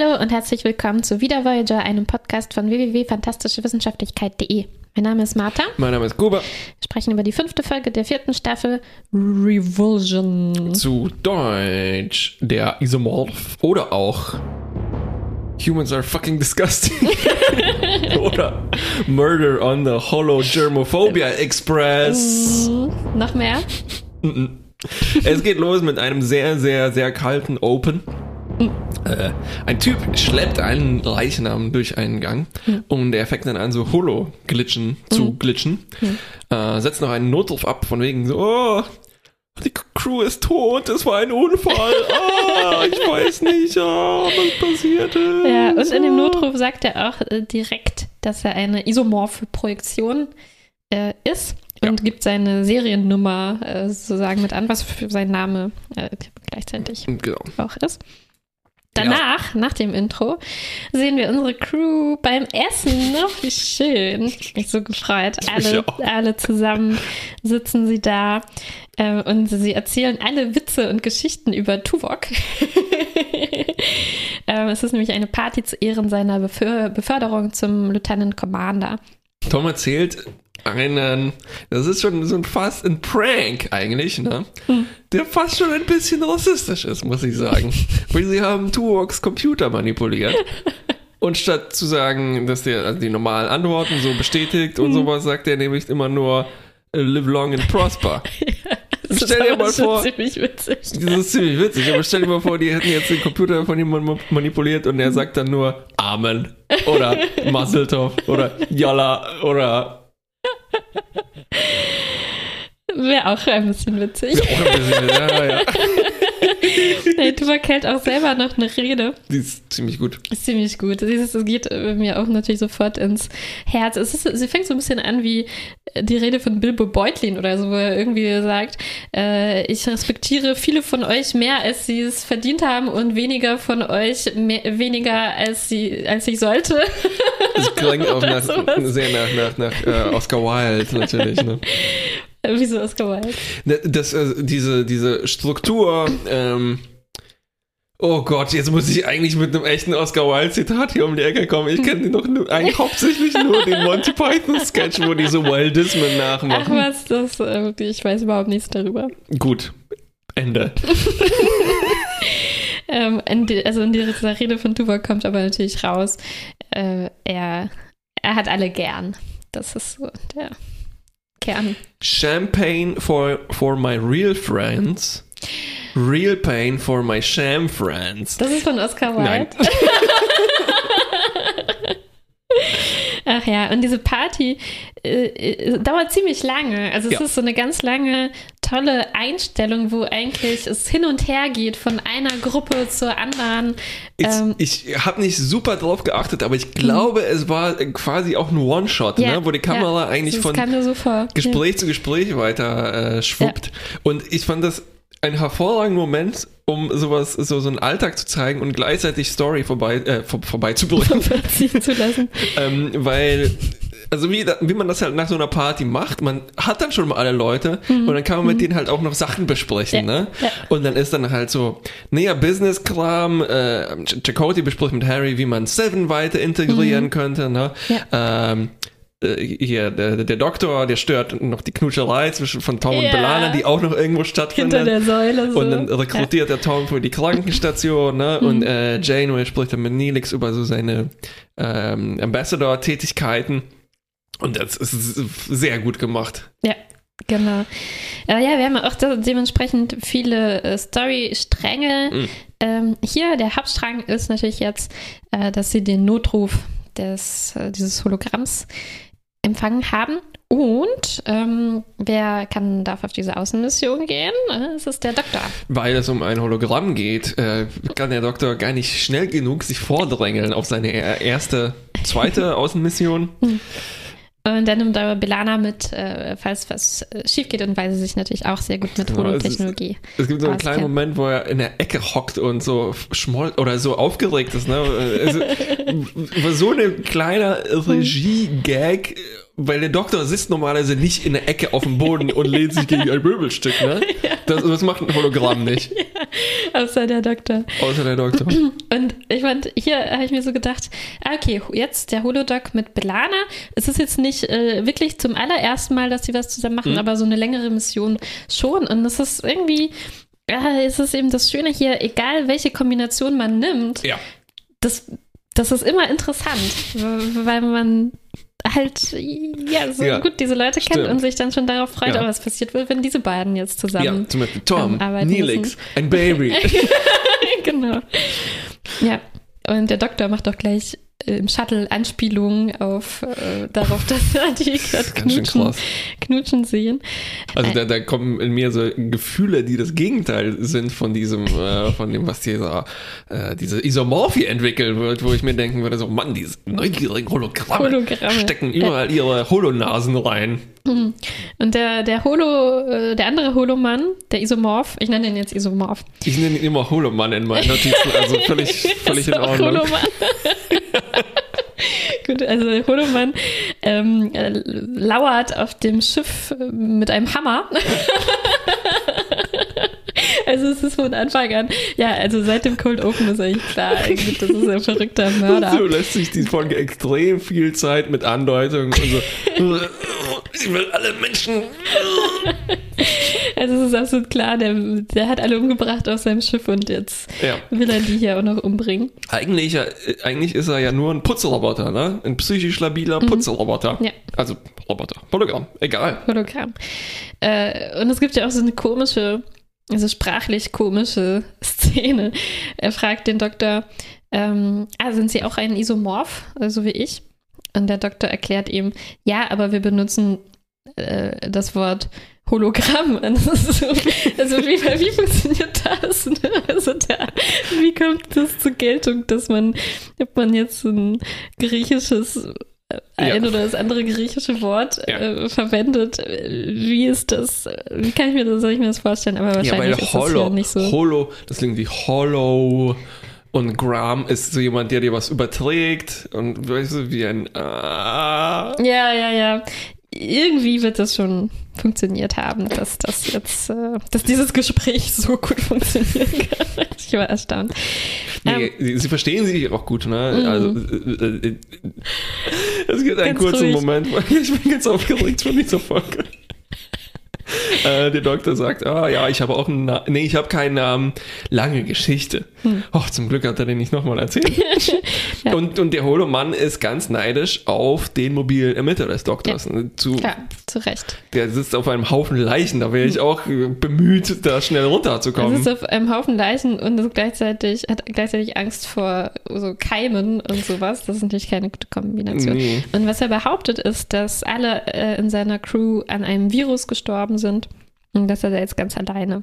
Hallo und herzlich willkommen zu Wieder Voyager, einem Podcast von www.fantastischewissenschaftlichkeit.de. Mein Name ist Martha. Mein Name ist Kuba. Wir sprechen über die fünfte Folge der vierten Staffel Revulsion. Zu Deutsch der Isomorph oder auch Humans are fucking disgusting. oder Murder on the Holo Germophobia Express. Mm, noch mehr? es geht los mit einem sehr, sehr, sehr kalten Open. Äh, ein Typ schleppt einen Leichnam durch einen Gang mhm. und er fängt dann an, so Holo-Glitchen mhm. zu glitchen. Mhm. Äh, setzt noch einen Notruf ab, von wegen so, oh, die Crew ist tot, es war ein Unfall. Ah, ich weiß nicht, ah, was passiert ist. Ja, und in dem Notruf sagt er auch äh, direkt, dass er eine isomorphe Projektion äh, ist und ja. gibt seine Seriennummer äh, sozusagen mit an, was für sein Name äh, gleichzeitig genau. auch ist. Danach, ja. nach dem Intro, sehen wir unsere Crew beim Essen. Oh, wie schön. Ich bin so gefreut. Alle, alle zusammen sitzen sie da äh, und sie erzählen alle Witze und Geschichten über Tuvok. ähm, es ist nämlich eine Party zu Ehren seiner Beför Beförderung zum Lieutenant Commander. Tom erzählt einen, das ist schon so ein fast ein Prank eigentlich, ne? Hm. Der fast schon ein bisschen rassistisch ist, muss ich sagen. Weil sie haben Tuvoks Computer manipuliert. Und statt zu sagen, dass der also die normalen Antworten so bestätigt und hm. sowas, sagt er nämlich immer nur live long and prosper. Das stell dir mal vor, ziemlich witzig. Das ist ziemlich witzig, aber stell dir mal vor, die hätten jetzt den Computer von jemandem manipuliert und er sagt dann nur Amen oder Mazeltov oder Yalla oder Wäre auch ein bisschen witzig. Wäre auch ein bisschen, ja, ja. Hey, Tuvok hält auch selber noch eine Rede. Die ist ziemlich gut. Ist ziemlich gut. Es geht mir auch natürlich sofort ins Herz. Ist, sie fängt so ein bisschen an wie die Rede von Bilbo Beutlin oder so, wo er irgendwie sagt, äh, ich respektiere viele von euch mehr, als sie es verdient haben und weniger von euch mehr, weniger, als, sie, als ich sollte. Das klingt auch nach, sehr nach, nach, nach uh, Oscar Wilde natürlich. Ne? Wieso Oscar Wilde? Ne, das, also diese, diese Struktur, ähm, Oh Gott, jetzt muss ich eigentlich mit einem echten Oscar Wilde-Zitat hier um die Ecke kommen. Ich kenne nur, eigentlich hauptsächlich nur den Monty Python-Sketch, wo die so Wildismen nachmachen. Ach was, das, äh, ich weiß überhaupt nichts darüber. Gut, Ende. ähm, in die, also in dieser Rede von Tuvok kommt aber natürlich raus, äh, er, er hat alle gern. Das ist so der Kern. Champagne for, for my real friends. Real Pain for my sham friends. Das ist von Oscar Wilde. Nein. Ach ja, und diese Party äh, äh, dauert ziemlich lange. Also es ja. ist so eine ganz lange, tolle Einstellung, wo eigentlich es hin und her geht von einer Gruppe zur anderen. Ähm, ich, ich habe nicht super drauf geachtet, aber ich glaube, es war quasi auch ein One-Shot, ja, ne? wo die Kamera ja, eigentlich von so Gespräch zu Gespräch weiter äh, schwuppt. Und ich fand das ein hervorragender Moment, um sowas, so, so einen Alltag zu zeigen und gleichzeitig Story vorbei, äh, vor, vorbeizubringen. zu lassen. ähm, weil, also wie, wie man das halt nach so einer Party macht, man hat dann schon mal alle Leute mhm. und dann kann man mit mhm. denen halt auch noch Sachen besprechen, ja. ne? Ja. Und dann ist dann halt so, näher Business-Kram, äh, Chakotay bespricht mit Harry, wie man Seven weiter integrieren mhm. könnte, ne? Ja. Ähm, äh, hier, der, der Doktor, der stört noch die Knutscherei zwischen von Tom ja. und Belana, die auch noch irgendwo stattfindet. Hinter der Säule so. Und dann rekrutiert ja. der Tom für die Krankenstation, ne? Mhm. Und äh, Janeway spricht dann mit Neelix über so seine ähm, Ambassador-Tätigkeiten. Und das ist sehr gut gemacht. Ja, Genau. Äh, ja, wir haben auch dementsprechend viele äh, Story-Stränge. Mhm. Ähm, hier, der Hauptstrang ist natürlich jetzt, äh, dass sie den Notruf des, äh, dieses Hologramms empfangen haben. Und ähm, wer kann, darf auf diese Außenmission gehen? Es ist der Doktor. Weil es um ein Hologramm geht, äh, kann der Doktor gar nicht schnell genug sich vordrängeln auf seine erste, zweite Außenmission. Und dann nimmt aber Belana mit, äh, falls was äh, schief geht und weil sie sich natürlich auch sehr gut mit Holotechnologie. Es, es, gibt so einen kleinen Moment, wo er in der Ecke hockt und so schmoll oder so aufgeregt ist. Ne? Also, so ein kleiner Regie-Gag, weil der Doktor sitzt normalerweise nicht in der Ecke auf dem Boden und lehnt sich gegen ein Möbelstück. Ne? Das, das macht ein Hologramm nicht. Ja. Außer der Doktor. Außer der Doktor. Und ich fand, hier habe ich mir so gedacht, ah, okay, jetzt der Holodoc mit Belana. Es ist jetzt nicht äh, wirklich zum allerersten Mal, dass sie was zusammen machen, mhm. aber so eine längere Mission schon. Und es ist irgendwie, ja, es ist eben das Schöne hier, egal welche Kombination man nimmt, ja. das, das ist immer interessant, weil man halt ja so ja, gut diese Leute kennt und sich dann schon darauf freut, ja. was passiert wird, wenn diese beiden jetzt zusammen ja, zum Beispiel Tom, ähm, Neelix, ein Baby. genau. Ja, und der Doktor macht doch gleich im Shuttle Anspielungen auf äh, darauf, dass die gerade knutschen, knutschen sehen. Also da, da kommen in mir so Gefühle, die das Gegenteil sind von diesem, äh, von dem, was dieser, äh, diese Isomorphie entwickeln wird, wo ich mir denken würde, so Mann, diese neugierigen Hologramme, Hologramme. stecken überall ihre Holonasen rein. Mhm. Und der, der Holo, äh, der andere Holomann, der Isomorph, ich nenne ihn jetzt Isomorph. Ich nenne ihn immer Holomann in meinen Notizen, also völlig, völlig in Ordnung. Holomann. Gut, also Holomann ähm, äh, lauert auf dem Schiff äh, mit einem Hammer. Also es ist von Anfang an, ja, also seit dem Cold Open ist eigentlich klar, eigentlich, das ist ein verrückter Mörder. So lässt sich die Folge extrem viel Zeit mit Andeutungen und so. Sie will alle Menschen. Also es ist absolut klar, der, der hat alle umgebracht auf seinem Schiff und jetzt ja. will er die hier auch noch umbringen. Eigentlich, eigentlich ist er ja nur ein Putzroboter, ne? Ein psychisch labiler mhm. Putzroboter. Ja. Also Roboter. Hologramm, egal. Hologramm. Äh, und es gibt ja auch so eine komische also sprachlich komische Szene. Er fragt den Doktor, ähm, ah, sind Sie auch ein Isomorph, so also wie ich? Und der Doktor erklärt ihm, ja, aber wir benutzen äh, das Wort Hologramm. So, also wie, wie funktioniert das? Ne? Also da, wie kommt das zur Geltung, dass man, ob man jetzt ein griechisches ein ja. oder das andere griechische Wort ja. äh, verwendet. Wie ist das? Wie kann ich mir das, soll ich mir das vorstellen? Aber wahrscheinlich ja, ist Holo, das ja nicht so. Holo, das klingt wie Hollow. Und Gram ist so jemand, der dir was überträgt und weißt du, wie ein Ah. Ja, ja, ja. Irgendwie wird das schon funktioniert haben, dass das jetzt, äh, dass dieses Gespräch so gut funktionieren kann. ich war erstaunt. Nee, ähm, sie, sie, verstehen sich auch gut, ne? Mhm. Also äh, äh, es gibt einen kurzen ruhig. Moment, ich bin ganz aufgeregt von dieser Folge. äh, der Doktor sagt, ah ja, ich habe auch einen, Na nee, ich habe keinen Namen, lange Geschichte. Hm. Oh, zum Glück hat er den nicht nochmal erzählt. ja. und, und der Holomann ist ganz neidisch auf den mobilen Emitter des Doktors. Ja, zu, ja, zu Recht. Der sitzt auf einem Haufen Leichen, da wäre ich hm. auch bemüht, da schnell runterzukommen. Er sitzt auf einem Haufen Leichen und gleichzeitig, hat gleichzeitig Angst vor so Keimen und sowas. Das ist natürlich keine gute Kombination. Nee. Und was er behauptet ist, dass alle äh, in seiner Crew an einem Virus gestorben sind und dass er da jetzt ganz alleine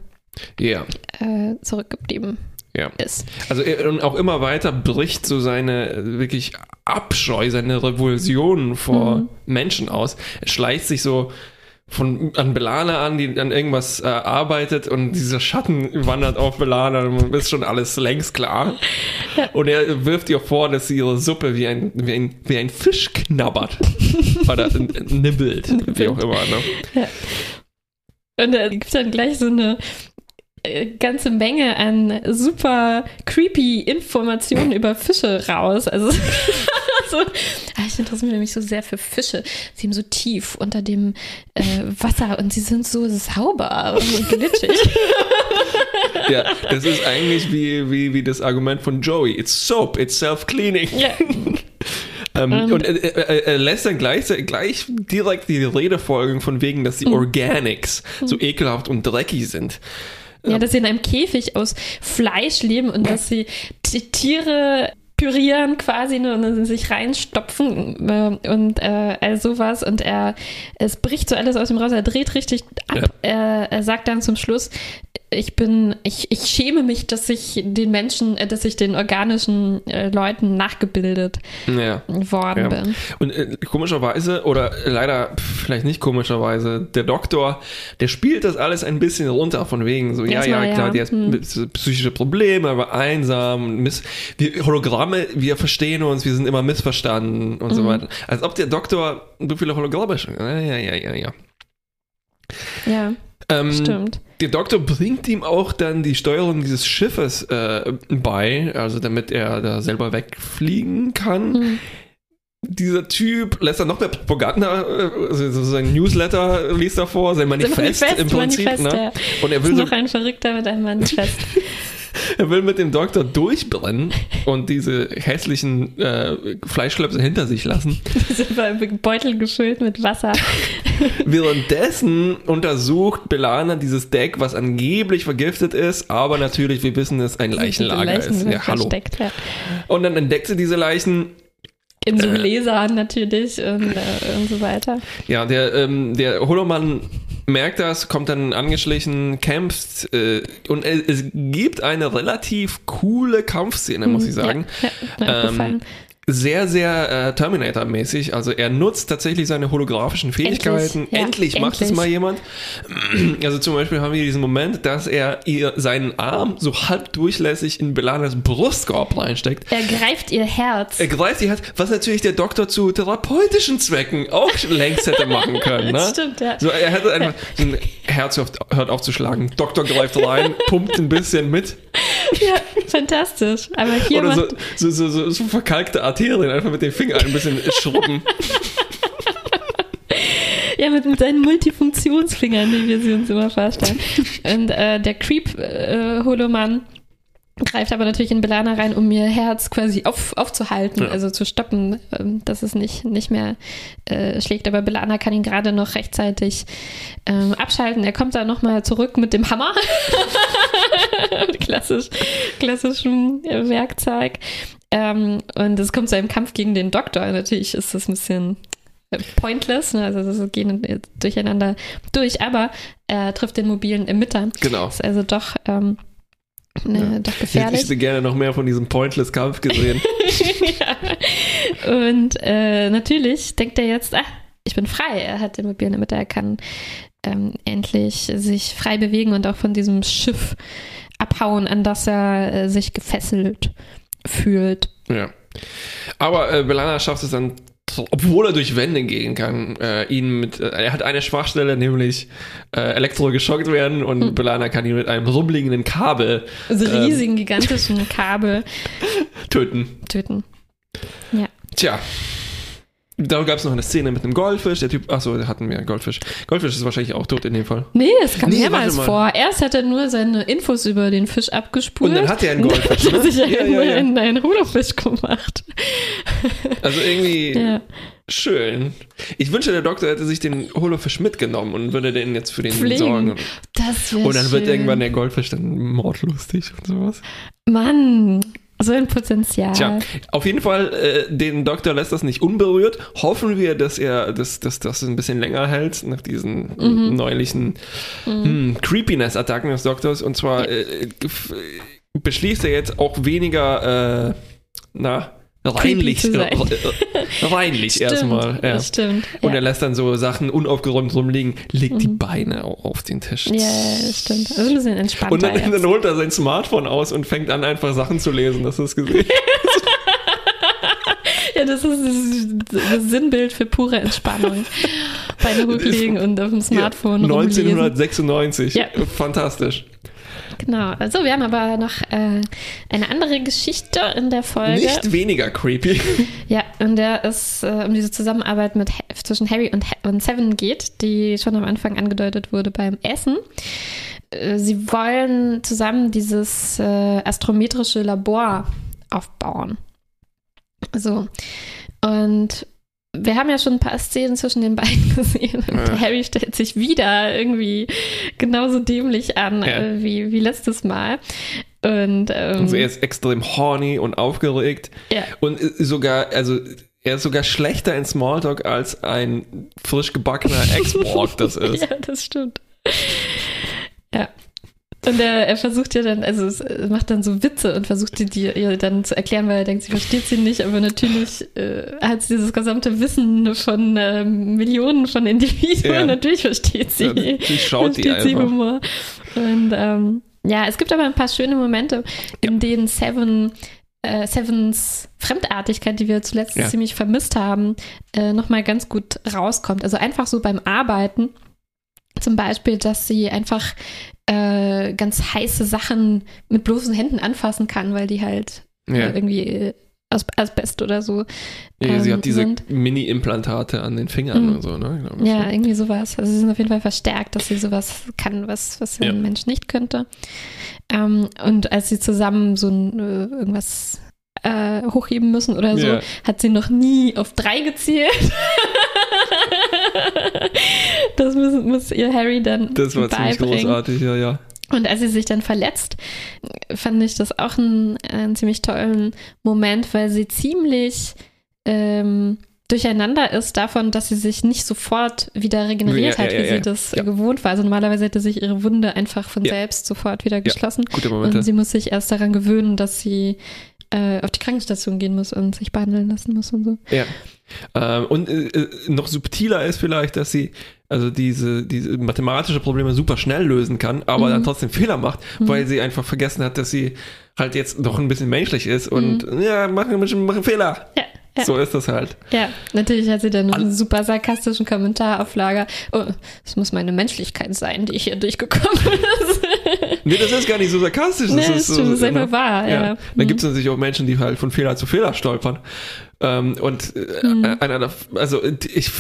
yeah. äh, zurückgeblieben ja. ist. Also und auch immer weiter bricht so seine wirklich Abscheu, seine Revulsion vor mhm. Menschen aus. Er schleicht sich so von an Belana an, die an irgendwas äh, arbeitet und dieser Schatten wandert auf Belana und ist schon alles längst klar. Ja. Und er wirft ihr vor, dass sie ihre Suppe wie ein, wie ein, wie ein Fisch knabbert. Oder nibbelt, wie auch immer. Ne? Ja. Und da gibt es dann gleich so eine äh, ganze Menge an super creepy Informationen über Fische raus. Also so, ah, ich interessiere mich so sehr für Fische. Sie sind so tief unter dem äh, Wasser und sie sind so sauber und glitschig. ja, das ist eigentlich wie, wie, wie das Argument von Joey. It's soap, it's self-cleaning. Ja. Ähm, ähm. und er, er, er, lässt dann gleich, gleich direkt die Rede folgen von wegen, dass die hm. Organics so ekelhaft und dreckig sind. Ja, dass sie in einem Käfig aus Fleisch leben und dass sie Tiere pürieren quasi ne, und sich reinstopfen äh, und äh, all sowas und er es bricht so alles aus dem raus, er dreht richtig ab. Ja. Er, er sagt dann zum Schluss, ich bin, ich, ich schäme mich, dass ich den Menschen, äh, dass ich den organischen äh, Leuten nachgebildet ja. worden ja. bin. Und äh, komischerweise, oder leider vielleicht nicht komischerweise, der Doktor, der spielt das alles ein bisschen runter, von wegen so, ja, ja, klar, der hat hm. psychische Probleme, aber einsam, miss wir Hologramme, wir verstehen uns, wir sind immer missverstanden und mhm. so weiter. Als ob der Doktor so viele Hologramme schon, ja, ja, ja, ja. Ja. Ähm, Stimmt. Der Doktor bringt ihm auch dann die Steuerung dieses Schiffes äh, bei, also damit er da selber wegfliegen kann. Hm. Dieser Typ lässt dann noch mehr Propaganda, äh, also sein Newsletter liest er vor, sein Manifest, Manifest, im Prinzip. Manifest, ne? ja. Und er Ist will, so, noch ein Verrückter mit einem Manifest. er will mit dem Doktor durchbrennen und diese hässlichen äh, Fleischklöpse hinter sich lassen. Diese Beutel gefüllt mit Wasser. Währenddessen untersucht Belana dieses Deck, was angeblich vergiftet ist, aber natürlich, wir wissen, es ein Leichenlager Leichen ist. sind Ja, hallo. versteckt, ja. Und dann entdeckt sie diese Leichen. In so Äh. Gläsern natürlich und, äh, und so weiter. Ja, der, ähm, der Holomann merkt das, kommt dann angeschlichen, kämpft äh, und es, es gibt eine relativ coole Kampfszene, muss ich sagen. Ja, ja. Ähm, sehr, sehr äh, Terminator-mäßig. Also er nutzt tatsächlich seine holographischen Fähigkeiten. ja, endlich macht es endlich. mal jemand. Also zum Beispiel haben wir diesen Moment, dass er ihr seinen Arm so halb durchlässig in Belanas Brustkorb reinsteckt. er greift ihr Herz. Er greift die Hand, was natürlich der Doktor zu therapeutischen Zwecken auch längst hätte machen können. Ne? Stimmt, ja. So, er hätte einfach, ein Herz hört, hört auf zu schlagen. Doktor greift rein, pumpt ein bisschen mit. Ja, fantastisch. Aber hier Oder so, so, so, so, so verkalkte Arterien einfach mit den Fingern ein bisschen schrubben. ja, mit, mit seinen Multifunktionsfingern, wie wir sie uns immer vorstellen. Und äh, der Creep-Holomann greift aber natürlich in Belana rein, um ihr Herz quasi auf, aufzuhalten, Ja. also zu stoppen, ähm, dass es nicht, nicht mehr äh, schlägt. Aber Belana kann ihn gerade noch rechtzeitig ähm, abschalten. Er kommt dann nochmal zurück mit dem Hammer. Klassisch, klassischem Werkzeug. Ähm, und es kommt zu einem Kampf gegen den Doktor. Natürlich ist das ein bisschen äh, pointless, ne? also das gehen durcheinander durch, aber er trifft den mobilen Emitter. Genau. Ist also doch, ähm, ne, Ja. doch Ich gefährlich. hätte gerne noch mehr von diesem Pointless-Kampf gesehen. ja. Und äh, natürlich denkt er jetzt, ah, ich bin frei. Er hat den mobilen Emitter, er kann ähm, endlich sich frei bewegen und auch von diesem Schiff abhauen, an das er äh, sich gefesselt fühlt. ja. Aber äh, Belana schafft es dann, obwohl er durch Wände gehen kann, äh, ihn mit, äh, er hat eine Schwachstelle, nämlich äh, elektrogeschockt werden und Hm. Belana kann ihn mit einem rumliegenden Kabel Also Ähm. riesigen, gigantischen Kabel töten. töten. Tja. Da gab es noch eine Szene mit einem Goldfisch. Der Typ, achso, da hatten wir einen Goldfisch. Goldfisch ist wahrscheinlich auch tot in dem Fall. Nee, es kam Nee, mehrmals vor. Erst hat er nur seine Infos über den Fisch abgespult. Und dann hat er einen Goldfisch, Und dann ne? hat sich Ja, einen, ja, ja. einen, einen Holofisch gemacht. Also irgendwie Ja. schön. Ich wünsche, der Doktor hätte sich den Holofisch mitgenommen und würde den jetzt für den Pflegen. sorgen. Das wäre Und dann wird schön. irgendwann der Goldfisch dann mordlustig und sowas. Mann, so ein Potenzial. Tja, auf jeden Fall, äh, den Doktor lässt das nicht unberührt. Hoffen wir, dass er dass, dass das ein bisschen länger hält nach diesen Mhm. neulichen hm, Creepiness-Attacken des Doktors. Und zwar äh, gef- beschließt er jetzt auch weniger, äh, na, reinlich, äh, äh, reinlich Stimmt, erstmal. Ja. Das stimmt. Und er lässt dann so Sachen unaufgeräumt rumliegen, legt die Beine au- auf den Tisch. ja, das stimmt. Also ein bisschen entspannter Und dann, dann holt er sein Smartphone aus und fängt an, einfach Sachen zu lesen. Das ist gesehen. Ja, das ist das, Sinnbild für pure Entspannung. Beine hochlegen und auf dem Smartphone Ja, rumlesen. 1996. Ja. Fantastisch. Genau. Also wir haben aber noch äh, eine andere Geschichte in der Folge. Nicht weniger creepy. Ja, in der es äh, um diese Zusammenarbeit mit, zwischen Harry und, und Seven geht, die schon am Anfang angedeutet wurde beim Essen. Äh, Sie wollen zusammen dieses äh, astrometrische Labor aufbauen. So. Und wir haben ja schon ein paar Szenen zwischen den beiden gesehen. Und Ja. Harry stellt sich wieder irgendwie genauso dämlich an Ja. äh, wie, wie letztes Mal. Und, ähm, Also er ist extrem horny und aufgeregt. ja. Und äh, sogar, also er ist sogar schlechter in Smalltalk als ein frisch gebackener Ex-Borg das ist. Ja, das stimmt. Ja. Und er, er versucht ja dann, also es macht dann so Witze und versucht die, die ihr dann zu erklären, weil er denkt, sie versteht sie nicht, aber natürlich äh, hat sie dieses gesamte Wissen von äh, Millionen von Individuen, Ja. natürlich versteht sie. Ja, die schaut die versteht sie einfach. Humor. Und ähm, ja, es gibt aber ein paar schöne Momente, in denen Seven äh, Sevens Fremdartigkeit, die wir zuletzt Ja. ziemlich vermisst haben, äh, nochmal ganz gut rauskommt. Also einfach so beim Arbeiten Zum Beispiel, dass sie einfach äh, ganz heiße Sachen mit bloßen Händen anfassen kann, weil die halt ja. äh, irgendwie äh, aus Asbest oder so. Ja, ähm, sie hat diese Mini-Implantate an den Fingern mhm. und so, ne? Ja, so. irgendwie sowas. Also sie sind auf jeden Fall verstärkt, dass sie sowas kann, was, was ja. ein Mensch nicht könnte. Ähm, und als sie zusammen so ein, äh, irgendwas äh, hochheben müssen oder so, ja. hat sie noch nie auf drei gezielt. das muss, muss, ihr Harry dann Das war beibringen. ziemlich großartig, ja, ja. Und als sie sich dann verletzt, fand ich das auch einen, einen ziemlich tollen Moment, weil sie ziemlich ähm, durcheinander ist davon, dass sie sich nicht sofort wieder regeneriert ja, hat, ja, wie ja, sie das gewohnt war. Also normalerweise hätte sich ihre Wunde einfach von selbst sofort wieder geschlossen. Gute Momente. Und sie muss sich erst daran gewöhnen, dass sie äh, auf die Krankenstation gehen muss und sich behandeln lassen muss und so. Ja. Ähm, und äh, äh noch subtiler ist vielleicht, dass sie also diese, diese mathematische Probleme super schnell lösen kann, aber mhm. dann trotzdem Fehler macht, mhm. weil sie einfach vergessen hat, dass sie halt jetzt noch ein bisschen menschlich ist und mhm. ja, machen, machen Fehler. Ja. Ja. So ist das halt. Ja, natürlich hat sie dann einen super sarkastischen Kommentar auf Lager. Oh, es muss meine Menschlichkeit sein, die hier durchgekommen ist. nee, das ist gar nicht so sarkastisch. Das nee, ist, so, das ist einfach wahr, ja. ja. Dann gibt es natürlich auch Menschen, die halt von Fehler zu Fehler stolpern. Ähm, und äh, mhm. einer, also ich,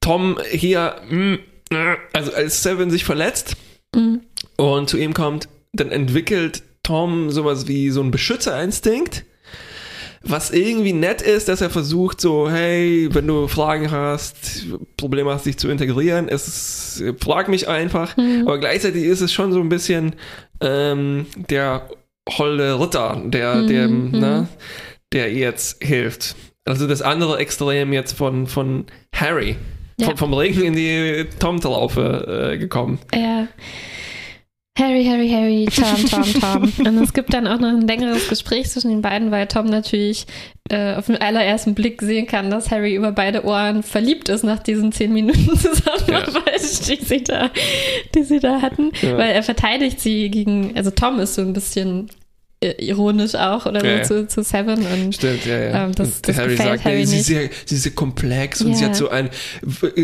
Tom hier, mh, mm, also als Seven sich verletzt mhm. und zu ihm kommt, dann entwickelt Tom sowas wie so einen Beschützerinstinkt was irgendwie nett ist, dass er versucht, so, hey, wenn du Fragen hast, Probleme hast, dich zu integrieren, es frag mich einfach. Mhm. Aber gleichzeitig ist es schon so ein bisschen ähm, der holde Ritter, der, mhm. der, mhm. ne, der jetzt hilft. Also das andere Extrem jetzt von, von Harry. Ja. Von, vom Regen in die Tom-Traufe äh, gekommen. Ja. Harry, Harry, Harry, Tom, Tom, Tom. Und es gibt dann auch noch ein längeres Gespräch zwischen den beiden, weil Tom natürlich äh, auf den allerersten Blick sehen kann, dass Harry über beide Ohren verliebt ist nach diesen zehn Minuten Zusammenarbeit, ja. die, sie da, die sie da hatten. Ja. Weil er verteidigt sie gegen, also Tom ist so ein bisschen ironisch auch oder ja, so ja. Zu, zu, Seven und Stimmt, ja, ja. Ähm, das, das Harry sagt, Harry sie, ist sehr, sie ist sehr komplex und sie hat so einen,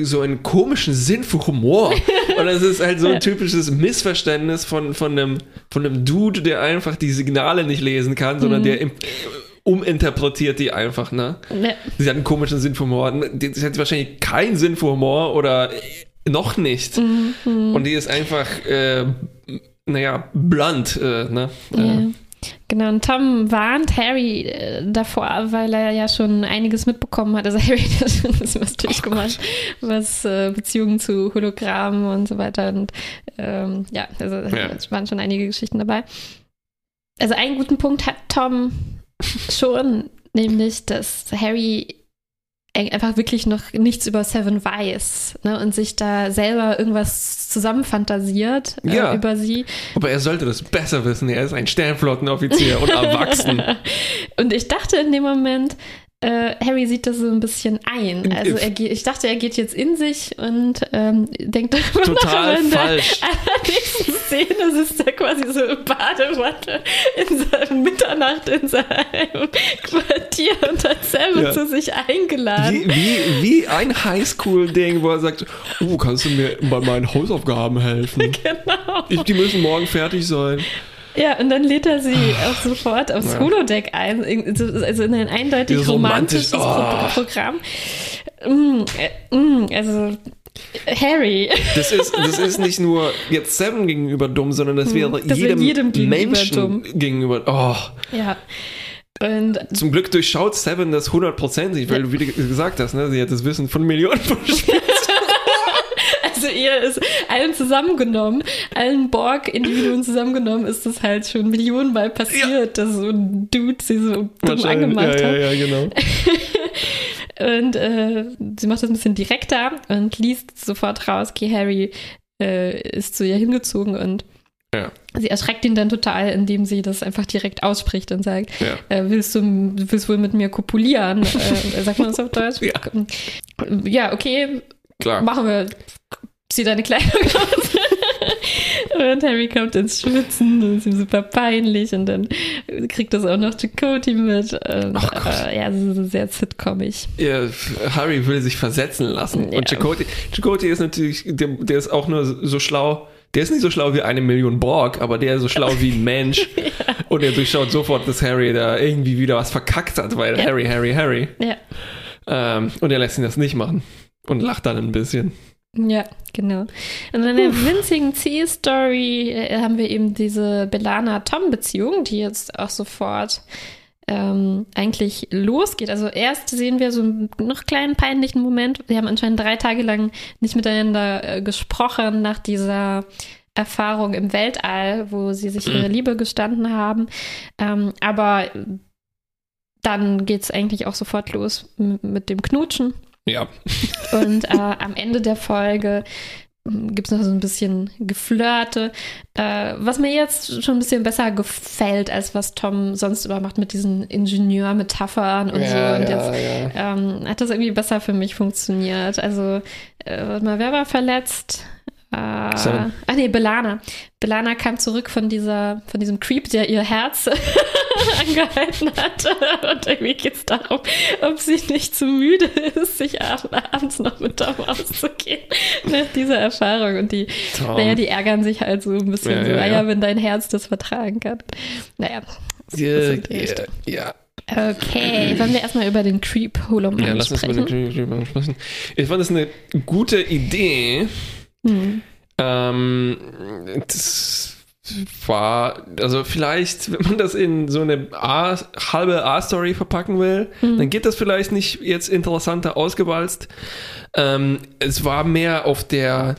so einen komischen Sinn für Humor und das ist halt so ein typisches Missverständnis von, von, einem, von einem Dude, der einfach die Signale nicht lesen kann, sondern mhm. der im, uminterpretiert die einfach, ne? Sie hat einen komischen Sinn für Humor. Sie hat wahrscheinlich keinen Sinn für Humor oder noch nicht. Mhm. Und die ist einfach, äh, naja, blunt, äh, ne? Ja. Äh, Genau, und Tom warnt Harry äh, davor, weil er ja schon einiges mitbekommen hat. Also Harry hat schon ein bisschen was durchgemacht, oh was äh, Beziehungen zu Hologrammen und so weiter. Und ähm, ja, also ja. es waren schon einige Geschichten dabei. Also einen guten Punkt hat Tom schon, nämlich, dass Harry einfach wirklich noch nichts über Seven weiß ne, und sich da selber irgendwas zusammenfantasiert äh, ja. über sie. Aber er sollte das besser wissen. Er ist ein Sternflottenoffizier und erwachsen. und ich dachte in dem Moment, äh, Harry sieht das so ein bisschen ein. Also er ich dachte, er geht jetzt in sich und ähm, denkt darüber Total nach. Falsch. In der nächsten Szene sitzt er quasi so im Badewanne in seinem Mitternacht in seinem Quartier und hat selber ja. zu sich eingeladen. Wie, wie, wie ein Highschool-Ding, wo er sagt, oh, kannst du mir bei meinen Hausaufgaben helfen? Genau. Ich, die müssen morgen fertig sein. Ja, und dann lädt er sie auch sofort aufs ja. Holodeck ein, also in ein eindeutig romantisches romantisch, oh. Programm. Mm, äh, mm, also Harry. Das ist, das ist nicht nur jetzt Seven gegenüber dumm, sondern das hm, wäre das jedem, jedem gegenüber Menschen dumm. gegenüber. Oh. Ja. Und Zum Glück durchschaut Seven das hundertprozentig, weil ja. du wie gesagt hast, ne, sie hat das Wissen von Millionen von Spielen. Also ihr ist allen zusammengenommen, allen Borg-Individuen zusammengenommen, ist das halt schon Millionenmal passiert, ja. dass so ein Dude sie so dumm angemacht ja, hat. Ja, ja, genau. und äh, sie macht das ein bisschen direkter und liest sofort raus, okay, Harry äh, ist zu ihr hingezogen und ja. Sie erschreckt ihn dann total, indem sie das einfach direkt ausspricht und sagt, ja. äh, willst du willst wohl mit mir kopulieren? äh, sagt man das auf Deutsch? Ja, ja okay, Klar. machen wir zieh deine Kleidung aus. und Harry kommt ins Schwitzen und ist ihm super peinlich und dann kriegt das auch noch Chakoti mit. Und, äh, ja, das ist sehr sitcomig. Ja, Harry will sich versetzen lassen. Ja. Und Chakoti, Chakoti ist natürlich, der, der ist auch nur so schlau. Der ist nicht so schlau wie eine Million Borg, aber der ist so schlau wie ein Mensch. ja. Und er durchschaut sofort, dass Harry da irgendwie wieder was verkackt hat, weil ja. Harry, Harry, Harry. Ja. Ähm, und er lässt ihn das nicht machen und lacht dann ein bisschen. Ja, genau. Und in der winzigen C-Story äh, haben wir eben diese Belana-Tom-Beziehung, die jetzt auch sofort ähm, eigentlich losgeht. Also erst sehen wir so einen noch kleinen peinlichen Moment. Wir haben anscheinend drei Tage lang nicht miteinander äh, gesprochen nach dieser Erfahrung im Weltall, wo sie sich ihre Liebe gestanden haben. Ähm, aber dann geht es eigentlich auch sofort los mit dem Knutschen. Ja. Und äh, am Ende der Folge hm, gibt es noch so ein bisschen Geflirte, äh, was mir jetzt schon ein bisschen besser gefällt, als was Tom sonst immer macht mit diesen Ingenieur-Metaphern und ja, so. Und ja, jetzt ja. Ähm, hat das irgendwie besser für mich funktioniert. Also, äh, mal, wer war verletzt? Ah nee, Belana. Belana kam zurück von dieser, von diesem Creep, der ihr Herz angehalten hat. Und irgendwie geht es darum, ob sie nicht zu müde ist, sich abends noch mit Tom auszugehen. Nach dieser Erfahrung. Und die, Tom. naja, die ärgern sich halt so ein bisschen ja, so, ja, naja, wenn dein Herz das vertragen kann. Naja. Ja, ja, ja. Okay, wollen wir erstmal über den Creep Holoman ja, lass sprechen? Uns über den Creep sprechen. Ich fand das eine gute Idee, Mhm. Ähm, das war, also vielleicht, wenn man das in so eine A, halbe A-Story verpacken will, mhm. dann geht das vielleicht nicht jetzt interessanter ausgewalzt. Ähm, es war mehr auf der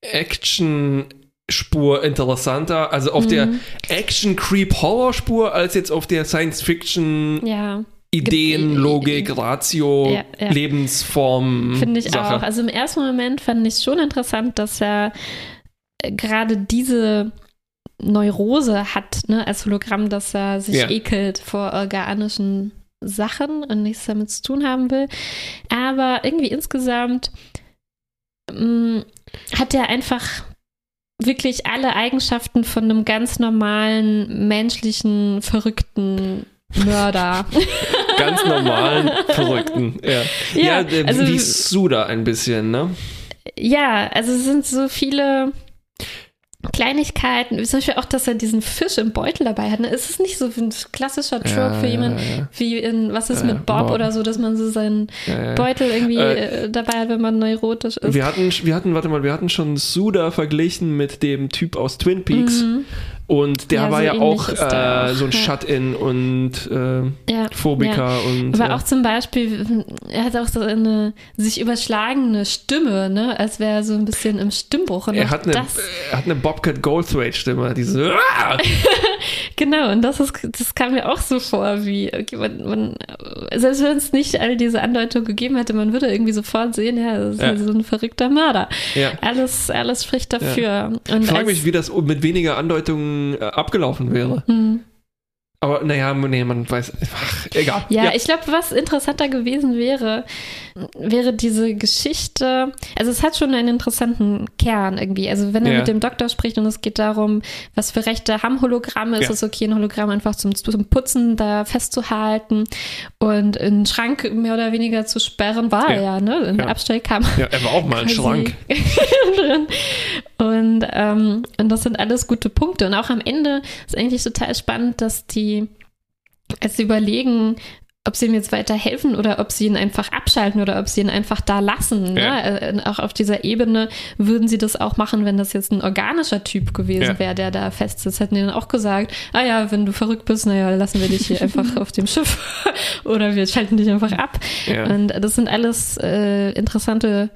Action Spur interessanter, also auf mhm. der Action Creep Horror Spur als jetzt auf der Science Fiction ja. Ideen, Logik, Ratio, ja, ja. Lebensform. Finde ich Sache. auch. Also im ersten Moment fand ich es schon interessant, dass er äh, gerade diese Neurose hat, ne, als Hologramm, dass er sich ja. ekelt vor organischen Sachen und nichts damit zu tun haben will. Aber irgendwie insgesamt mh, mm, hat er einfach wirklich alle Eigenschaften von einem ganz normalen, menschlichen, verrückten Mörder. Ganz normalen Verrückten. Ja, ja, ja also, wie Suda ein bisschen, ne? Ja, also es sind so viele Kleinigkeiten, zum Beispiel auch, dass er diesen Fisch im Beutel dabei hat. Ne? Ist es nicht so ein klassischer Trope ja, für jemanden ja, ja. wie in Was ist mit Bob, Bob, oder so, dass man so seinen Beutel irgendwie äh, äh, dabei hat, wenn man neurotisch ist? Wir hatten, wir hatten, warte mal, wir hatten schon Suda verglichen mit dem Typ aus Twin Peaks. Mhm. Und der ja, war so ja auch, äh, so ein Shut-in und äh, ja, Phobiker ja. und. Aber auch zum Beispiel, er hat auch so eine sich überschlagene Stimme, ne? Als wäre er so ein bisschen im Stimmbruch. Und er, hat eine, das, er hat eine Bobcat Goldthwait-Stimme, diese. genau, und das ist, das kam mir auch so vor, wie, okay, man, man, selbst wenn es nicht all diese Andeutungen gegeben hätte, man würde irgendwie sofort sehen, ja, das ist ja. so ein verrückter Mörder. Ja. Alles, alles spricht dafür. Und ich frage mich, wie das mit weniger Andeutungen äh, abgelaufen wäre. Mhm. Aber naja, nee, man weiß, ach, egal. Ja, ja. ich glaube, was interessanter gewesen wäre, wäre diese Geschichte. Also es hat schon einen interessanten Kern irgendwie. Also wenn er ja. mit dem Doktor spricht und es geht darum, was für Rechte haben Hologramme, ist ja. es okay, ein Hologramm einfach zum, zum Putzen da festzuhalten und in den Schrank mehr oder weniger zu sperren, war er ja, ne? In der Abstellkammer. Ja, er war auch mal ein Schrank. drin. Und, ähm, und das sind alles gute Punkte. Und auch am Ende ist eigentlich total spannend, dass die als sie überlegen, ob sie ihm jetzt weiterhelfen oder ob sie ihn einfach abschalten oder ob sie ihn einfach da lassen. Ne? Ja. Äh, auch auf dieser Ebene würden sie das auch machen, wenn das jetzt ein organischer Typ gewesen ja. wäre, der da fest ist. Hätten die dann auch gesagt, ah ja, wenn du verrückt bist, naja, lassen wir dich hier einfach auf dem Schiff oder wir schalten dich einfach ab. Ja. Und das sind alles äh, interessante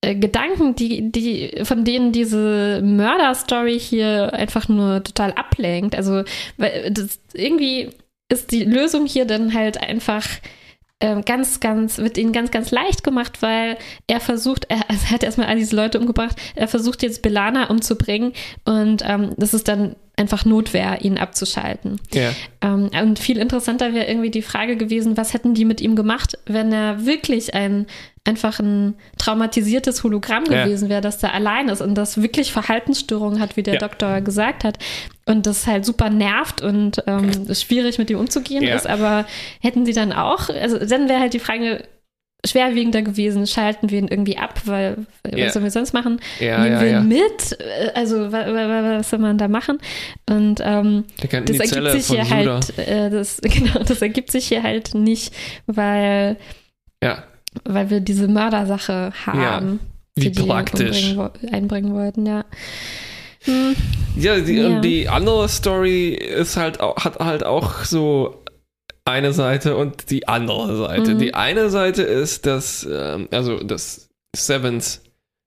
äh, Gedanken, die, die, von denen diese Mörder-Story hier einfach nur total ablenkt. Also, weil das irgendwie ist die Lösung hier dann halt einfach ähm, ganz, ganz, wird ihnen ganz, ganz leicht gemacht, weil er versucht, er, er hat erstmal all diese Leute umgebracht, er versucht jetzt Belana umzubringen und ähm, das ist dann einfach Notwehr, ihn abzuschalten. Ja. Ähm, und viel interessanter wäre irgendwie die Frage gewesen, was hätten die mit ihm gemacht, wenn er wirklich ein einfach ein traumatisiertes Hologramm Ja. gewesen wäre, dass er allein ist und das wirklich Verhaltensstörungen hat, wie der Ja. Doktor gesagt hat. Und das halt super nervt und ähm, schwierig mit ihm umzugehen Ja. ist. Aber hätten sie dann auch, also dann wäre halt die Frage schwerwiegender gewesen, schalten wir ihn irgendwie ab, weil Ja. was sollen wir sonst machen? Ja, Nehmen ja, wir ja. ihn mit? Äh, Also wa, wa, wa, was soll man da machen? Und ähm, das ergibt Zelle sich hier Judah. halt, äh, das, genau, das ergibt sich hier halt nicht, weil, Ja, weil wir diese Mördersache haben. wie für die praktisch. wo- einbringen wollten, ja. Hm, Ja, die, Ja. die andere Story ist halt auch, hat halt auch so eine Seite und die andere Seite. Mhm. Die eine Seite ist, dass, ähm, also, dass Sevens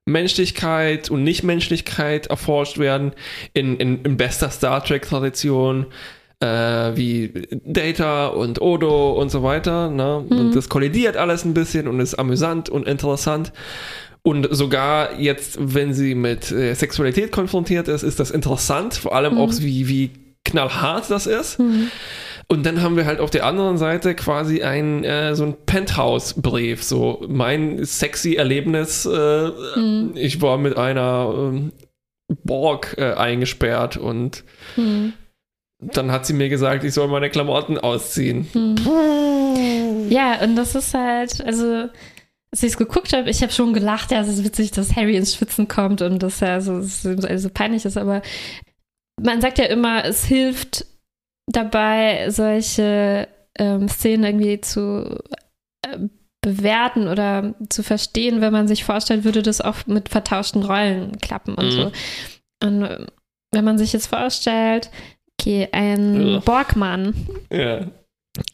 Menschlichkeit und Nichtmenschlichkeit erforscht werden in, in, in bester Star Trek-Tradition. Äh, wie Data und Odo und so weiter. Ne? Mhm. Und das kollidiert alles ein bisschen und ist amüsant und interessant. Und sogar jetzt, wenn sie mit äh, Sexualität konfrontiert ist, ist das interessant. Vor allem auch, wie, wie knallhart das ist. hm, Und dann haben wir halt auf der anderen Seite quasi ein äh, so ein Penthouse-Brief. So mein sexy Erlebnis. Äh, hm, Ich war mit einer ähm, Borg äh, eingesperrt und hm, dann hat sie mir gesagt, ich soll meine Klamotten ausziehen. hm. Ja, und das ist halt, also, als ich es geguckt habe, ich habe schon gelacht, ja, es ist witzig, dass Harry ins Schwitzen kommt und dass er so, so, so peinlich ist, aber man sagt ja immer, es hilft dabei, solche ähm, Szenen irgendwie zu äh, bewerten oder zu verstehen, wenn man sich vorstellt, würde das auch mit vertauschten Rollen klappen und Mhm. so. Und äh, wenn man sich jetzt vorstellt, okay, ein Ugh. Borgmann Ja.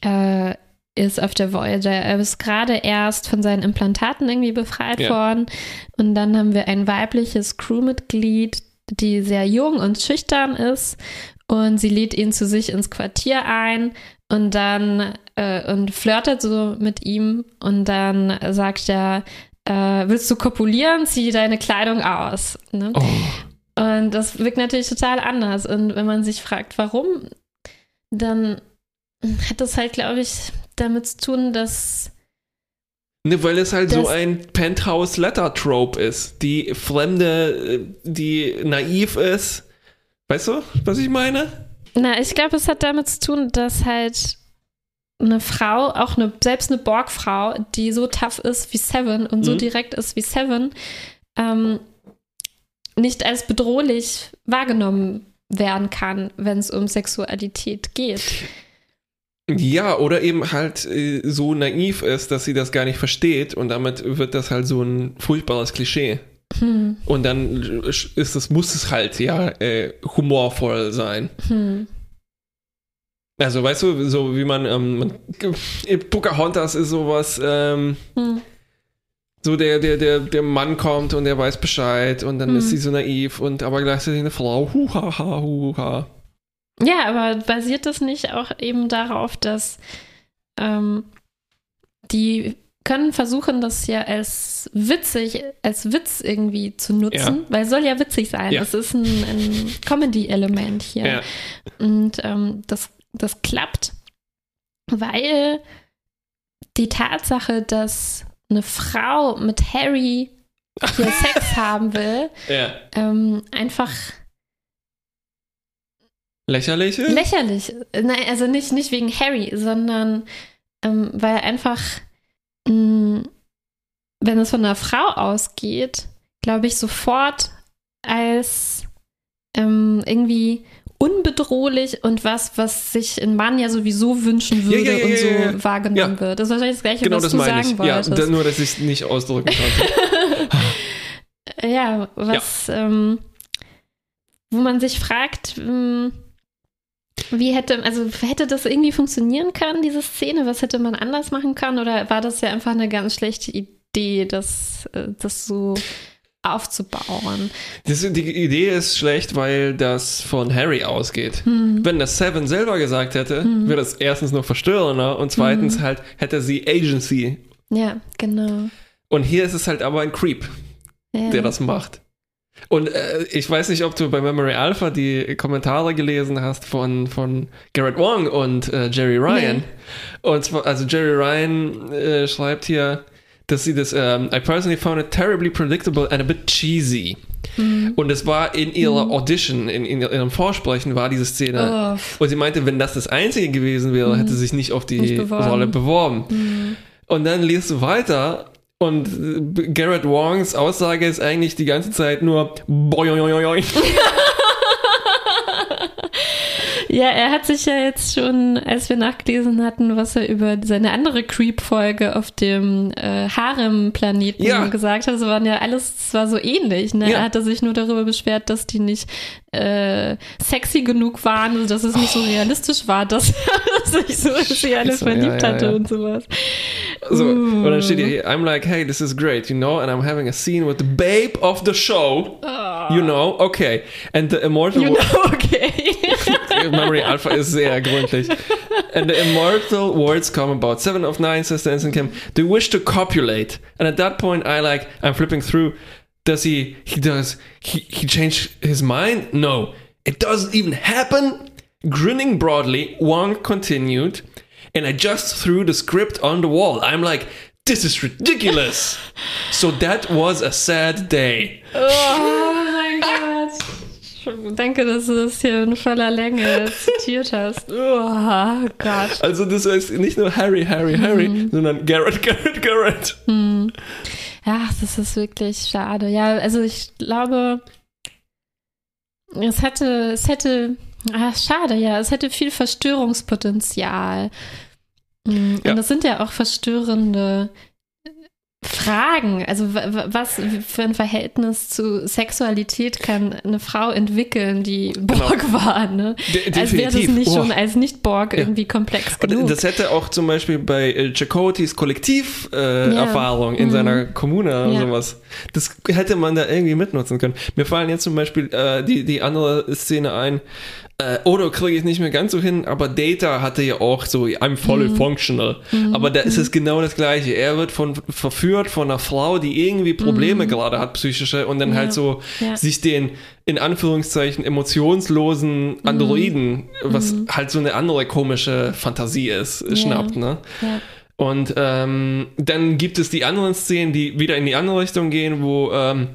äh, ist auf der Voyager. Er ist gerade erst von seinen Implantaten irgendwie befreit Ja. worden. Und dann haben wir ein weibliches Crewmitglied, die sehr jung und schüchtern ist. Und sie lädt ihn zu sich ins Quartier ein und dann äh, und flirtet so mit ihm. Und dann sagt er, äh, willst du kopulieren? Zieh deine Kleidung aus. Ne? Oh. Und das wirkt natürlich total anders. Und wenn man sich fragt, warum, dann hat das halt, glaube ich, damit zu tun, dass. Ne, weil es halt so ein Penthouse-Letter-Trope ist. Die Fremde, äh, die naiv ist. Weißt du, was ich meine? Na, ich glaube, es hat damit zu tun, dass halt eine Frau, auch eine, selbst eine Borg-Frau, die so tough ist wie Seven und so Mhm. direkt ist wie Seven, ähm, nicht als bedrohlich wahrgenommen werden kann, wenn es um Sexualität geht. Ja, oder eben halt äh, so naiv ist, dass sie das gar nicht versteht und damit wird das halt so ein furchtbares Klischee. Hm, Und dann ist es, muss es halt ja äh, humorvoll sein. hm, Also weißt du, so wie man, ähm, man Pocahontas ist sowas, ähm, hm. So der, der, der, der Mann kommt und der weiß Bescheid und dann Hm. ist sie so naiv und aber gleichzeitig eine Frau, huhaha, huha. Ja, aber basiert das nicht auch eben darauf, dass ähm, die können versuchen, das ja als witzig, als Witz irgendwie zu nutzen, Ja. weil es soll ja witzig sein. Ja. Das ist ein, ein Comedy-Element hier. Ja. Und ähm, das, das klappt, weil die Tatsache, dass eine Frau mit Harry hier Sex haben will, ja. ähm, einfach Lächerlich ist? lächerlich. Nein, also nicht, nicht wegen Harry, sondern ähm, weil einfach, mh, wenn es von einer Frau ausgeht, glaube ich, sofort als ähm, irgendwie unbedrohlich und was, was sich ein Mann ja sowieso wünschen würde Ja, ja, ja, und so ja, ja. wahrgenommen Ja. wird. Das ist wahrscheinlich das Gleiche, genau was das du meine sagen ich. Ja, wolltest. da- nur, dass ich es nicht ausdrücken konnte. Ja, was, Ähm, wo man sich fragt, ähm, wie hätte, also hätte das irgendwie funktionieren können, diese Szene? Was hätte man anders machen können? Oder war das ja einfach eine ganz schlechte Idee, das, äh, das so aufzubauen? Das, die Idee ist schlecht, weil das von Harry ausgeht. Hm. Wenn das Seven selber gesagt hätte, wäre das erstens noch verstörender und zweitens Hm. halt hätte sie Agency. Ja, genau. Und hier ist es halt aber ein Creep, Ja. der das macht. Und äh, ich weiß nicht, ob du bei Memory Alpha die Kommentare gelesen hast von, von Garrett Wong und äh, Jerry Ryan. Nee. Und zwar, also Jerry Ryan äh, schreibt hier, dass sie das, um, ähm, I personally found it terribly predictable and a bit cheesy. Mhm. Und es war in ihrer mhm. Audition, in, in, ihrem Vorsprechen war diese Szene. Oh. Und sie meinte, wenn das das Einzige gewesen wäre, mhm. hätte sie sich nicht auf die nicht beworben. Rolle beworben. Mhm. Und dann liest du weiter und Garrett Wongs Aussage ist eigentlich die ganze Zeit nur boing. Ja, er hat sich ja jetzt schon, als wir nachgelesen hatten, was er über seine andere Creep-Folge auf dem äh, Harem-Planeten ja. gesagt hat, das waren ja alles, es war so ähnlich. Ne? Ja. Er hatte sich nur darüber beschwert, dass die nicht äh, sexy genug waren, also dass es nicht so realistisch war, dass er sich so sie alle verliebt ja, hatte und sowas. So, uh. und dann steht hier, I'm like, hey, this is great, you know, and I'm having a scene with the babe of the show. Oh. You know, okay. And the immortal... You know, okay. Memory Alpha is sehr gründlich. And the immortal words come about seven of nine, says Dancing Kim. They wish to copulate. And at that point, I like, I'm flipping through. Does he, he does, he, he changed his mind? No. It doesn't even happen. Grinning broadly, Wong continued, and I just threw the script on the wall. I'm like, this is ridiculous. so that was a sad day. Oh my god. Danke, dass du das hier in voller Länge zitiert hast. Oh Gott. Also das heißt nicht nur Harry, Harry, Harry, mhm. sondern Garrett, Garrett, Garrett. Mhm. Ja, das ist wirklich schade. Ja, also ich glaube, es hätte, es hätte, ach, schade, ja, es hätte viel Verstörungspotenzial. Mhm. Und das sind ja auch verstörende Fragen, also was für ein Verhältnis zu Sexualität kann eine Frau entwickeln, die genau. Borg genau. war, ne? De als wäre das nicht oh. schon als Nicht-Borg ja. irgendwie komplex genug. Das hätte auch zum Beispiel bei äh, Chakotis Kollektiverfahrung äh, ja. in mhm. seiner Kommune ja. oder sowas, das hätte man da irgendwie mitnutzen können. Mir fallen jetzt zum Beispiel äh, die, die andere Szene ein, äh, Odo kriege ich nicht mehr ganz so hin, aber Data hatte ja auch so, I'm fully mhm. functional. Mhm. Aber da ist mhm. es genau das Gleiche. Er wird von, verführt von einer Frau, die irgendwie Probleme mhm. gerade hat, psychische, und dann ja. halt so ja. sich den, in Anführungszeichen, emotionslosen mhm. Androiden, was mhm. halt so eine andere komische Fantasie ist, ja. schnappt, ne? Ja. Und ähm, dann gibt es die anderen Szenen, die wieder in die andere Richtung gehen, wo ähm,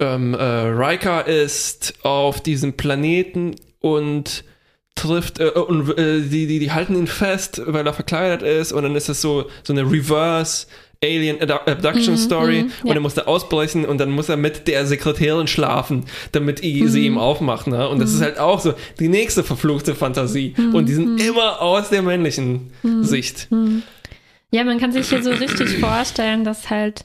ähm, äh, Riker ist auf diesem Planeten und trifft äh, und äh, die, die, die halten ihn fest, weil er verkleidet ist und dann ist das so, so eine Reverse Alien Abduction mhm, Story mm, und er muss da ausbrechen und dann muss er mit der Sekretärin schlafen, damit mm. sie ihm aufmacht. Ne? Und das ist halt auch so die nächste verfluchte Fantasie. Mhm, und die sind mhm. immer aus der männlichen Sicht. Ja, man kann sich hier so richtig vorstellen, dass halt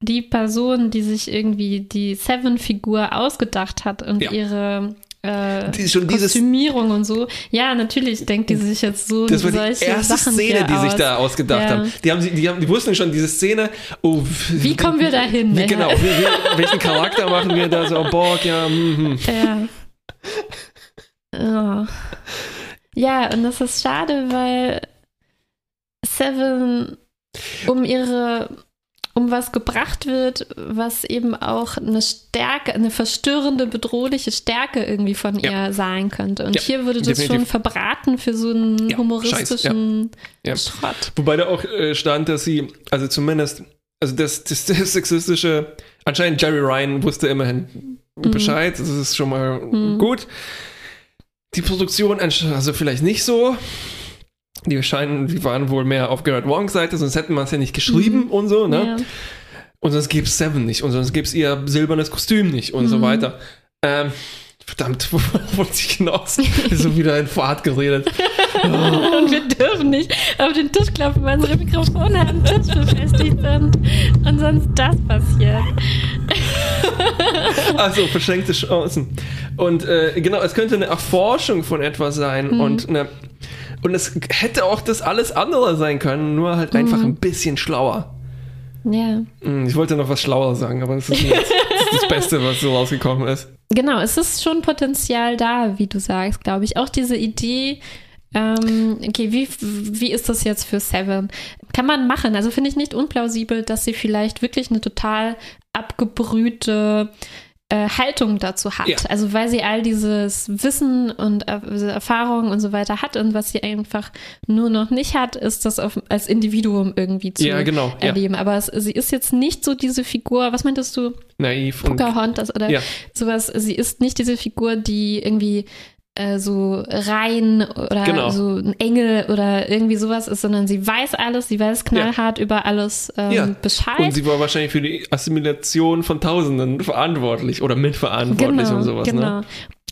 die Person, die sich irgendwie die Seven-Figur ausgedacht hat und ja. ihre äh, die, schon Kostümierung und so. Ja, natürlich denkt die sich jetzt so Das war die erste Sachen Szene, die aus. sich da ausgedacht ja. haben. Die, haben die, haben, die wussten schon, diese Szene, oh, wie kommen wir da hin? Wie, genau, wie, wie, welchen Charakter machen wir da so? Oh, Borg, ja. Mm, ja. Oh. Ja, und das ist schade, weil Seven um ihre um was gebracht wird, was eben auch eine Stärke, eine verstörende, bedrohliche Stärke irgendwie von ja. ihr sein könnte. Und ja, hier würde das definitiv. schon verbraten für so einen ja, humoristischen Scheiß, Schrott. Wobei da auch äh, stand, dass sie, also zumindest, also das, das, das sexistische, anscheinend Jerry Ryan wusste immerhin mhm. Bescheid, das ist schon mal mhm. gut. Die Produktion, also vielleicht nicht so. Die scheinen, die waren wohl mehr auf Gerard Wongs Seite, sonst hätten wir es ja nicht geschrieben mhm. und so, ne? Ja. Und sonst gäbe es Seven nicht und sonst gäbe es ihr silbernes Kostüm nicht und mhm. so weiter. Ähm, verdammt, wo wollte ich hinaus? so wieder in Fahrt geredet. Oh. und wir dürfen nicht auf den Tisch klopfen, weil unsere Mikrofone am Tisch befestigt sind. Und sonst das passiert. also, verschenkte Chancen. Und äh, genau, es könnte eine Erforschung von etwas sein mhm. und eine und es hätte auch das alles andere sein können, nur halt einfach mhm. ein bisschen schlauer. Ja. Hm, ich wollte noch was schlauer sagen, aber das ist, jetzt, das, ist das Beste, was so rausgekommen ist. Genau, es ist schon Potenzial da, wie du sagst, glaube ich. Auch diese Idee, ähm, okay, wie, wie ist das jetzt für Seven? Kann man machen. Also finde ich nicht unplausibel, dass sie vielleicht wirklich eine total abgebrühte äh, Haltung dazu hat. Ja. Also weil sie all dieses Wissen und äh, diese Erfahrungen und so weiter hat und was sie einfach nur noch nicht hat, ist das auf, als Individuum irgendwie zu Ja, genau, ja. erleben. Aber es, sie ist jetzt nicht so diese Figur, was meintest du, Naiv und Pocahontas oder Ja. sowas. Sie ist nicht diese Figur, die irgendwie äh, so rein oder Genau. so ein Engel oder irgendwie sowas ist, sondern sie weiß alles, sie weiß knallhart über alles ähm, Ja. Bescheid. Und sie war wahrscheinlich für die Assimilation von Tausenden verantwortlich oder mitverantwortlich und sowas. genau. Ne?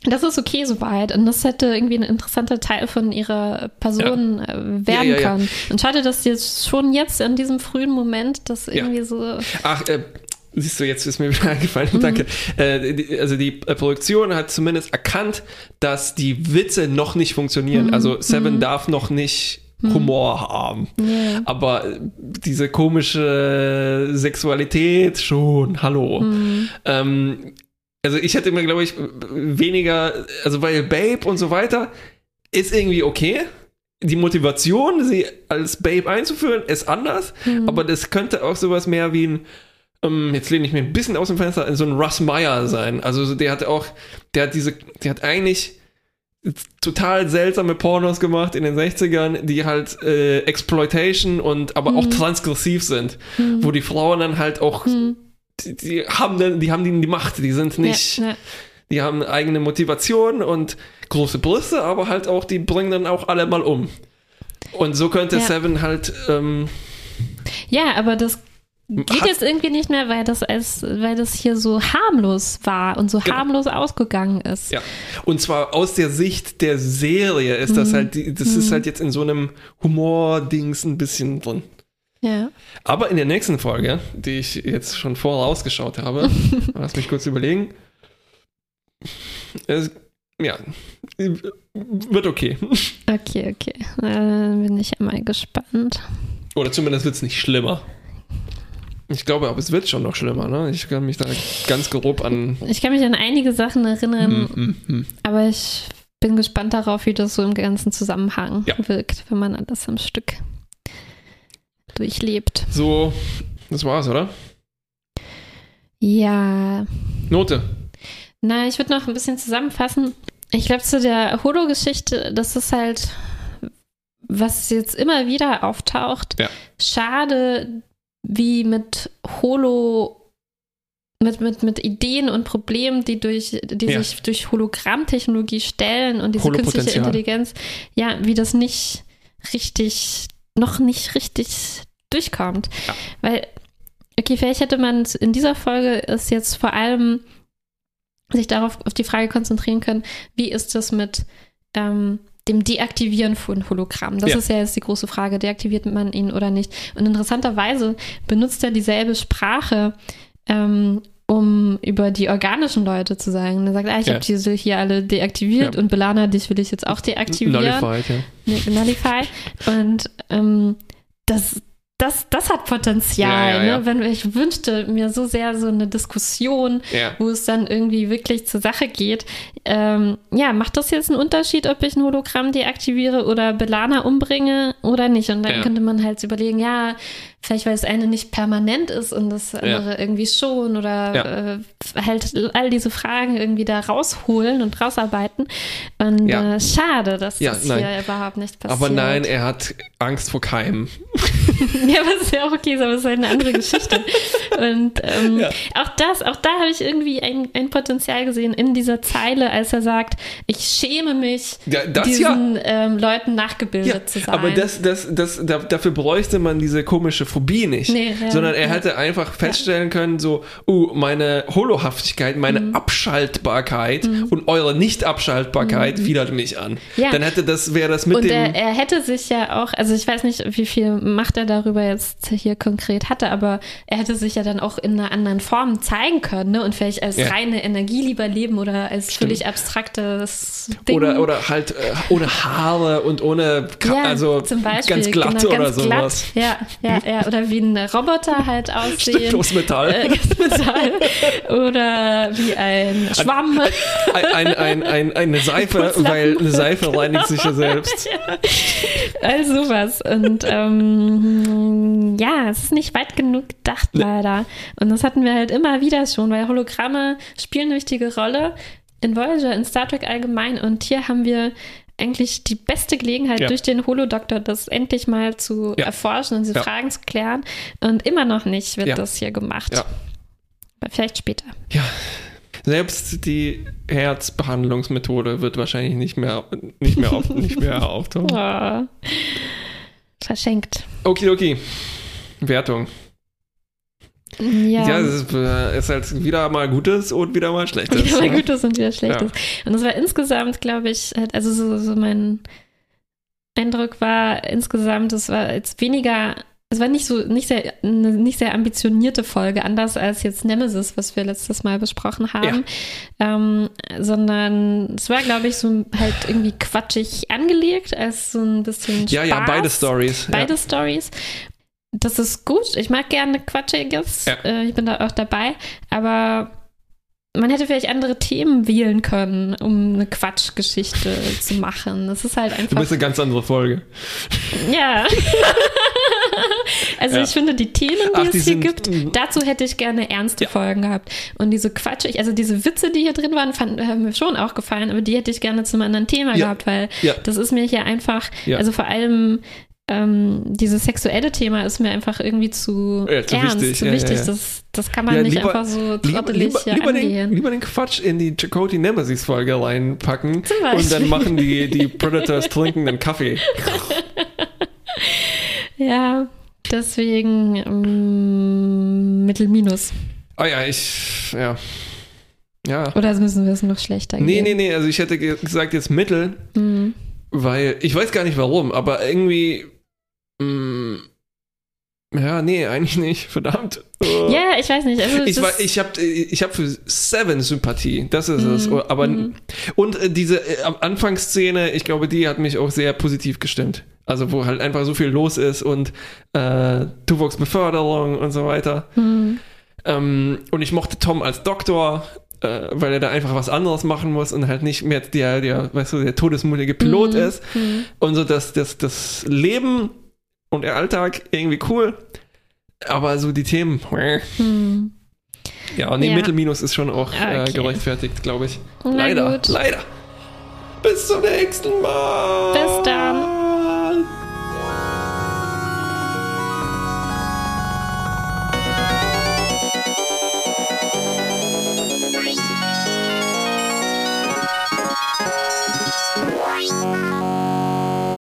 Das ist okay soweit und das hätte irgendwie ein interessanter Teil von ihrer Person äh, werden Ja, ja, ja. können. Und schade, dass jetzt schon jetzt in diesem frühen Moment das irgendwie so Ach, äh, siehst du, jetzt ist mir wieder eingefallen, Mhm. danke. Äh, die, also die äh, Produktion hat zumindest erkannt, dass die Witze noch nicht funktionieren. Mhm. Also Seven darf noch nicht Humor haben. Ja. Aber äh, diese komische Sexualität schon, hallo. Mhm. Ähm, also ich hätte mir, glaube ich, weniger, also weil Babe und so weiter ist irgendwie okay. Die Motivation, sie als Babe einzuführen, ist anders, Mhm. aber das könnte auch sowas mehr wie ein, ähm, jetzt lehne ich mir ein bisschen aus dem Fenster, so ein Russ Meyer sein. Also so, der hat auch, der hat diese, der hat eigentlich total seltsame Pornos gemacht in den 60ern, die halt äh, Exploitation und aber Mhm. auch transgressiv sind, wo die Frauen dann halt auch die, die haben dann, die haben die, die Macht, die sind nicht, Ja, ja. die haben eigene Motivation und große Brüste, aber halt auch, die bringen dann auch alle mal um. Und so könnte Ja. Seven halt, ähm, ja, aber das geht jetzt irgendwie nicht mehr, weil das als, weil das hier so harmlos war und so Genau. harmlos ausgegangen ist. ja. Und zwar aus der Sicht der Serie ist Mhm. das halt, die, das ist halt jetzt in so einem Humor-Dings ein bisschen drin. Ja. Aber in der nächsten Folge, die ich jetzt schon vorausgeschaut habe, lass mich kurz überlegen. Es, ja, wird okay. Okay, okay. Äh, bin ich ja mal gespannt. Oder zumindest wird es nicht schlimmer. Ich glaube, aber es wird schon noch schlimmer, ne? Ich kann mich da ganz grob an. Ich kann mich an einige Sachen erinnern, Hm, hm. aber ich bin gespannt darauf, wie das so im ganzen Zusammenhang Ja. wirkt, wenn man alles am Stück durchlebt. So, das war's, oder? Ja, Note. na, ich würde noch ein bisschen zusammenfassen. Ich glaube, zu der Holo-Geschichte, das ist halt, was jetzt immer wieder auftaucht. Ja. Schade, wie mit Holo mit, mit, mit Ideen und Problemen, die, durch, die Ja. sich durch Hologrammtechnologie stellen und diese künstliche. Intelligenz, ja, wie das nicht richtig, noch nicht richtig durchkommt. Ja. Weil, okay, vielleicht hätte man in dieser Folge es jetzt vor allem sich darauf auf die Frage konzentrieren können, wie ist das mit ähm, dem Deaktivieren von Hologramm? Das Ja. ist ja jetzt die große Frage, deaktiviert man ihn oder nicht? Und interessanterweise benutzt er dieselbe Sprache, ähm, um über die organischen Leute zu sagen. Er sagt, ah, ich Ja. habe diese hier alle deaktiviert Ja. und Belana, dich will ich jetzt auch deaktivieren. Nullified, ja. Nullify. Und ähm, das, das, das hat Potenzial. Ja, ja. Ne? Wenn, ich wünschte mir so sehr so eine Diskussion, wo es dann irgendwie wirklich zur Sache geht. Ähm, ja, macht das jetzt einen Unterschied, ob ich ein Hologramm deaktiviere oder Belana umbringe oder nicht? Und dann könnte man halt überlegen, ja, vielleicht weil das eine nicht permanent ist und das andere irgendwie schon oder äh, halt all diese Fragen irgendwie da rausholen und rausarbeiten. Und äh, schade, dass das nein. hier überhaupt nicht passiert. Aber nein, er hat Angst vor Keimen. Ja, was ja auch okay ist, aber es ist halt eine andere Geschichte. Und ähm, Ja. auch das, auch da habe ich irgendwie ein, ein Potenzial gesehen in dieser Zeile, als er sagt, ich schäme mich, Ja, diesen ähm, Leuten nachgebildet Ja, zu sein. aber das, das, das, da, dafür bräuchte man diese komische Phobie nicht. Nee, ja, sondern er ja. hätte einfach feststellen können, so, uh, meine Holohaftigkeit, meine Mhm. Abschaltbarkeit und eure Nicht-Abschaltbarkeit widert mich an. Mhm. Ja. Dann hätte das, wäre das mit und dem. er, er hätte sich ja auch, also ich weiß nicht, wie viel Macht er darüber jetzt hier konkret hatte, aber er hätte sich ja dann auch in einer anderen Form zeigen können ne? und vielleicht als Ja. reine Energie lieber leben oder als Stimmt. völlig abstraktes Ding. oder, oder halt äh, ohne Haare und ohne, Ka ja, also Beispiel, ganz glatt genau, oder ganz sowas. Glatt. Ja, ja, ja. Oder wie ein Roboter halt aussehen. Stimmt, aus Metall. Äh, Metall. Oder wie ein Schwamm. ein, ein, ein, ein, eine Seife, weil eine Seife reinigt sich ja selbst. All sowas. Und ähm, ja, es ist nicht weit genug gedacht, leider. Und das hatten wir halt immer wieder schon, weil Hologramme spielen eine wichtige Rolle in Voyager, in Star Trek allgemein. Und hier haben wir eigentlich die beste Gelegenheit, Ja. durch den Holodoktor das endlich mal zu Ja. erforschen und diese Ja. Fragen zu klären. Und immer noch nicht wird das hier gemacht. Ja. Aber vielleicht später. Ja. Selbst die Herzbehandlungsmethode wird wahrscheinlich nicht mehr, nicht mehr, auf, nicht mehr auftauchen. Verschenkt. Okidoki. Wertung. Ja. Ja, es ist, äh, ist halt wieder mal Gutes und wieder mal Schlechtes. Wieder ne? Gutes und wieder Schlechtes. Und das war insgesamt, glaube ich, also so, so mein Eindruck war insgesamt, es war jetzt weniger, es war nicht so, nicht sehr, eine nicht sehr ambitionierte Folge, anders als jetzt Nemesis, was wir letztes Mal besprochen haben, ähm, sondern es war, glaube ich, so halt irgendwie quatschig angelegt, als so ein bisschen Ja, ja, Spaß. beide Stories. Beide Ja. Stories. Das ist gut. Ich mag gerne Quatschiges. Ja. Äh, ich bin da auch dabei. Aber man hätte vielleicht andere Themen wählen können, um eine Quatschgeschichte zu machen. Das ist halt Du einfach. bist eine ganz andere Folge. Ja. also Ja. ich finde, die Themen, die Ach, es die hier gibt, dazu hätte ich gerne ernste Ja. Folgen gehabt. Und diese Quatschig, also diese Witze, die hier drin waren, fanden, haben mir schon auch gefallen, aber die hätte ich gerne zum anderen Thema Ja. gehabt, weil Ja. das ist mir hier einfach, also vor allem ähm, dieses sexuelle Thema ist mir einfach irgendwie zu Ja, zu ernst, wichtig, zu ja, wichtig. ja. Das, das kann man nicht lieber- einfach so trottelig lieber, lieber, den, angehen. lieber den Quatsch in die Chakotay Nemesis Folge reinpacken und dann machen die, die Predators trinken einen Kaffee. Ja, deswegen ähm, Mittel-Minus. Oh ja, ich, ja. Ja. Oder müssen wir es noch schlechter Nee, geben? nee, nee, also ich hätte ge- gesagt jetzt Mittel, Mhm. weil ich weiß gar nicht warum, aber irgendwie. Mm, ja, nee, eigentlich nicht, verdammt. Ja, ich weiß nicht. Also Ich, war, ich habe ich hab für Seven Sympathie, das ist es. Mhm, Aber mhm. und äh, diese äh, Anfangsszene, ich glaube, die hat mich auch sehr positiv gestimmt. Also wo halt einfach so viel los ist und äh, Tuvoks Beförderung und so weiter. Mhm. Ähm, und ich mochte Tom als Doktor, äh, weil er da einfach was anderes machen muss und halt nicht mehr der, der, weißt du, der todesmutige Pilot Mhm. ist. Mhm. Und so das, das, das Leben und der Alltag irgendwie cool. Aber so die Themen, Mhm. ja, nee, Ja. Mittelminus ist schon auch äh, Okay. gerechtfertigt, glaube ich. Na leider, gut. leider. Bis zum nächsten Mal. Bis dann.